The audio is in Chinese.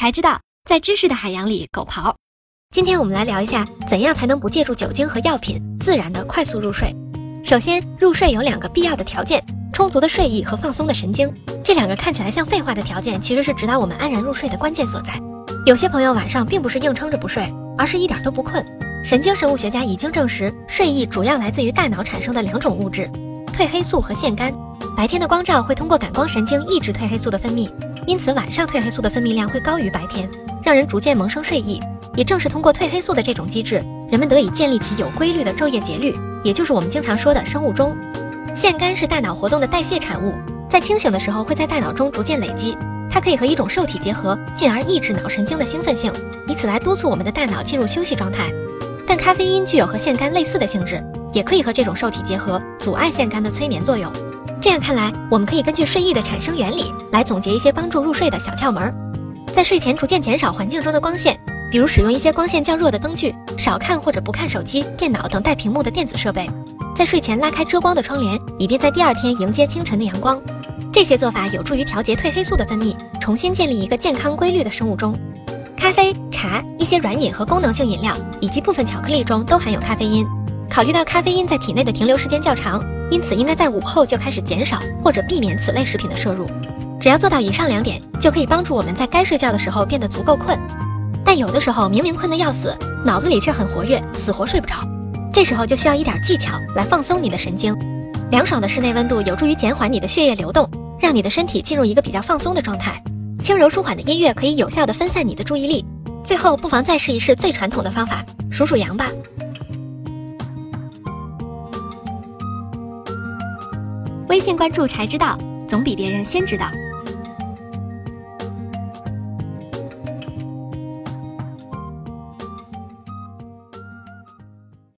才知道在知识的海洋里狗刨。今天我们来聊一下，怎样才能不借助酒精和药品，自然的快速入睡。首先，入睡有两个必要的条件：充足的睡意和放松的神经。这两个看起来像废话的条件，其实是指导我们安然入睡的关键所在。有些朋友晚上并不是硬撑着不睡，而是一点都不困。神经生物学家已经证实，睡意主要来自于大脑产生的两种物质：褪黑素和腺苷。白天的光照会通过感光神经抑制褪黑素的分泌，因此晚上褪黑素的分泌量会高于白天，让人逐渐萌生睡意。也正是通过褪黑素的这种机制，人们得以建立起有规律的昼夜节律，也就是我们经常说的生物钟。腺苷是大脑活动的代谢产物，在清醒的时候会在大脑中逐渐累积，它可以和一种受体结合，进而抑制脑神经的兴奋性，以此来督促我们的大脑进入休息状态。但咖啡因具有和腺苷类似的性质，也可以和这种受体结合，阻碍腺苷的催眠作用。这样看来，我们可以根据睡意的产生原理来总结一些帮助入睡的小窍门。在睡前逐渐减少环境中的光线。比如使用一些光线较弱的灯具，少看或者不看手机、电脑等带屏幕的电子设备，在睡前拉开遮光的窗帘，以便在第二天迎接清晨的阳光。这些做法有助于调节褪黑素的分泌，重新建立一个健康规律的生物钟。咖啡、茶、一些软饮和功能性饮料以及部分巧克力中都含有咖啡因。考虑到咖啡因在体内的停留时间较长，因此应该在午后就开始减少或者避免此类食品的摄入。只要做到以上两点，就可以帮助我们在该睡觉的时候变得足够困。但有的时候明明困得要死，脑子里却很活跃，死活睡不着。这时候就需要一点技巧来放松你的神经。凉爽的室内温度有助于减缓你的血液流动，让你的身体进入一个比较放松的状态。轻柔舒缓的音乐可以有效的分散你的注意力。最后，不妨再试一试最传统的方法，数数羊吧。微信关注才知道，总比别人先知道。